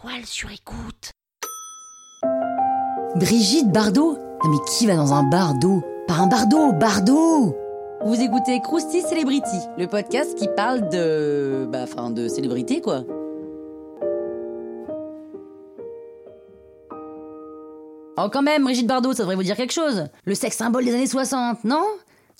toile sur écoute. Brigitte Bardot Non mais qui va dans un bar d'eau? Par un bar d'eau, bar d'eau Vous écoutez Krusty Celebrity, le podcast qui parle de... Bah, enfin, de célébrité, quoi. Oh quand même, Brigitte Bardot, ça devrait vous dire quelque chose. Le sexe symbole des années 60, non?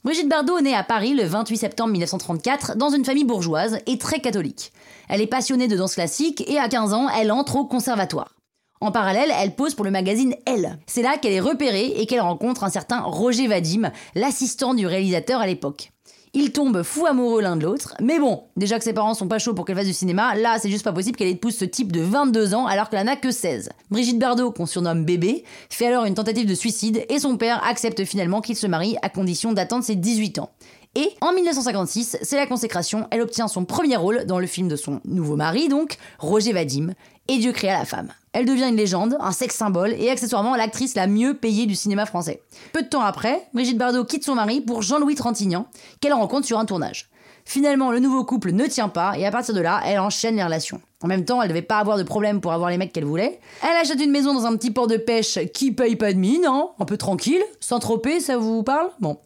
Brigitte Bardot naît à Paris le 28 septembre 1934 dans une famille bourgeoise et très catholique. Elle est passionnée de danse classique et à 15 ans, elle entre au conservatoire. En parallèle, elle pose pour le magazine Elle. C'est là qu'elle est repérée et qu'elle rencontre un certain Roger Vadim, l'assistant du réalisateur à l'époque. Ils tombent fous amoureux l'un de l'autre, mais bon, déjà que ses parents sont pas chauds pour qu'elle fasse du cinéma, là c'est juste pas possible qu'elle épouse ce type de 22 ans alors qu'elle en a que 16. Brigitte Bardot, qu'on surnomme bébé, fait alors une tentative de suicide et son père accepte finalement qu'il se marie à condition d'attendre ses 18 ans. Et en 1956, c'est la consécration, elle obtient son premier rôle dans le film de son nouveau mari, donc Roger Vadim, et Dieu créa la femme. Elle devient une légende, un sexe symbole et accessoirement l'actrice la mieux payée du cinéma français. Peu de temps après, Brigitte Bardot quitte son mari pour Jean-Louis Trintignant, qu'elle rencontre sur un tournage. Finalement, le nouveau couple ne tient pas et à partir de là, elle enchaîne les relations. En même temps, elle devait pas avoir de problème pour avoir les mecs qu'elle voulait. Elle achète une maison dans un petit port de pêche qui paye pas de mine, hein, un peu tranquille, sans troper, ça vous parle? Bon.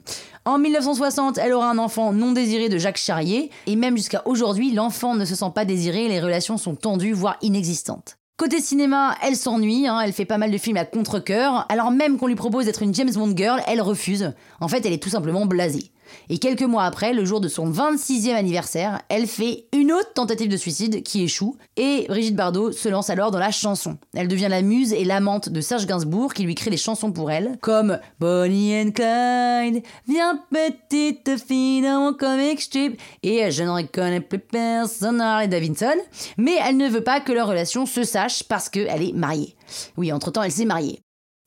En 1960, elle aura un enfant non désiré de Jacques Charrier, et même jusqu'à aujourd'hui, l'enfant ne se sent pas désiré, les relations sont tendues, voire inexistantes. Côté cinéma, elle s'ennuie, hein, elle fait pas mal de films à contre-coeur, alors même qu'on lui propose d'être une James Bond girl, elle refuse. En fait, elle est tout simplement blasée. Et quelques mois après, le jour de son 26e anniversaire, elle fait une autre tentative de suicide qui échoue, et Brigitte Bardot se lance alors dans la chanson. Elle devient la muse et l'amante de Serge Gainsbourg qui lui crée des chansons pour elle, comme Bonnie and Clyde, Viens petite fille dans mon comic strip, et Je n'en reconnais plus personne, Harley Davidson, mais elle ne veut pas que leur relation se sache parce qu'elle est mariée. Oui, entre-temps, elle s'est mariée.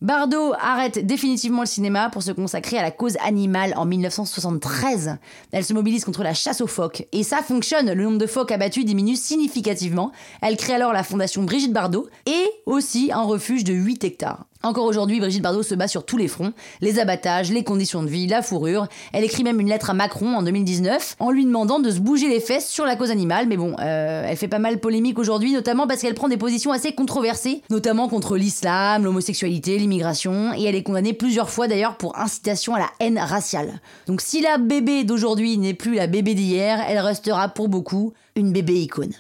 Bardot arrête définitivement le cinéma pour se consacrer à la cause animale en 1973. Elle se mobilise contre la chasse aux phoques. Et ça fonctionne, le nombre de phoques abattus diminue significativement. Elle crée alors la fondation Brigitte Bardot et aussi un refuge de 8 hectares. Encore aujourd'hui, Brigitte Bardot se bat sur tous les fronts, les abattages, les conditions de vie, la fourrure. Elle écrit même une lettre à Macron en 2019 en lui demandant de se bouger les fesses sur la cause animale, mais bon, euh, elle fait pas mal polémique aujourd'hui, notamment parce qu'elle prend des positions assez controversées, notamment contre l'islam, l'homosexualité, l'immigration, et elle est condamnée plusieurs fois d'ailleurs pour incitation à la haine raciale. Donc si la bébé d'aujourd'hui n'est plus la bébé d'hier, elle restera pour beaucoup une bébé icône.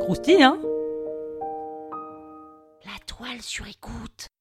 Croustille, hein? Sur écoute.